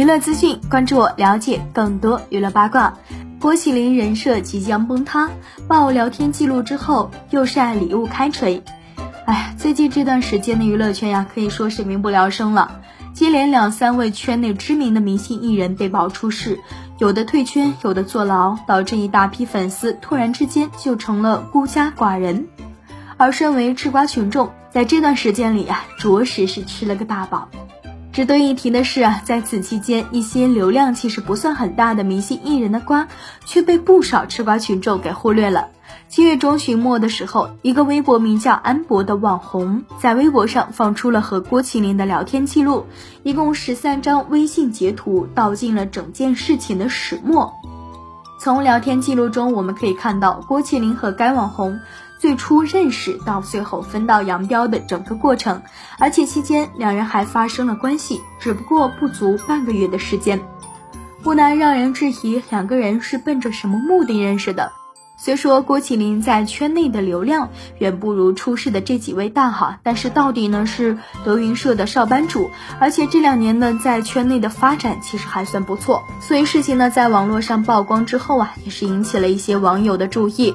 娱乐资讯，关注我，了解更多娱乐八卦。郭麒麟人设即将崩塌，爆聊天记录之后又晒礼物开锤。哎，最近这段时间的娱乐圈呀，可以说是民不聊生了。接连两三位圈内知名的明星艺人被爆出事，有的退圈，有的坐牢，导致一大批粉丝突然之间就成了孤家寡人。而身为吃瓜群众，在这段时间里啊，着实是吃了个大饱。值得一提的是啊，在此期间，一些流量其实不算很大的明星艺人的瓜，却被不少吃瓜群众给忽略了。七月中旬末的时候，一个微博名叫安博的网红，在微博上放出了和郭麒麟的聊天记录，一共十三张微信截图，道尽了整件事情的始末。从聊天记录中，我们可以看到郭麒麟和该网红。最初认识到最后分道扬镳的整个过程，而且期间两人还发生了关系，只不过不足半个月的时间，不难让人质疑两个人是奔着什么目的认识的。虽说郭麒麟在圈内的流量远不如出事的这几位大哈，但是到底呢是德云社的少班主，而且这两年呢在圈内的发展其实还算不错，所以事情呢在网络上曝光之后啊，也是引起了一些网友的注意。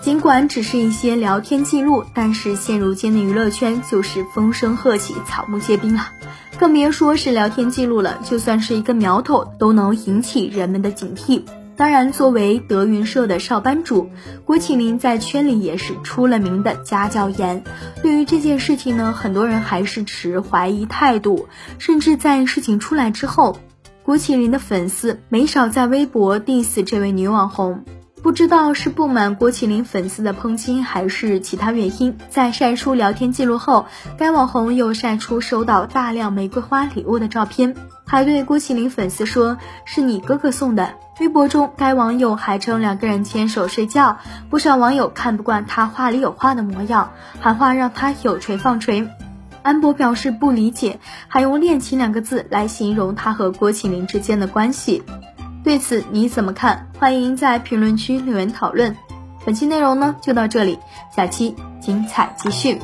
尽管只是一些聊天记录，但是现如今的娱乐圈就是风声鹤起，草木皆兵啊，更别说是聊天记录了。就算是一个苗头，都能引起人们的警惕。当然，作为德云社的少班主，郭麒麟在圈里也是出了名的家教严。对于这件事情呢，很多人还是持怀疑态度，甚至在事情出来之后，郭麒麟的粉丝没少在微博 diss 这位女网红。不知道是不满郭麒麟粉丝的抨击，还是其他原因，在晒出聊天记录后，该网红又晒出收到大量玫瑰花礼物的照片，还对郭麒麟粉丝说是你哥哥送的。微博中，该网友还称两个人牵手睡觉，不少网友看不惯他话里有话的模样，喊话让他有锤放锤。安博表示不理解，还用恋情两个字来形容他和郭麒麟之间的关系。对此你怎么看？欢迎在评论区留言讨论。本期内容呢就到这里，下期精彩继续。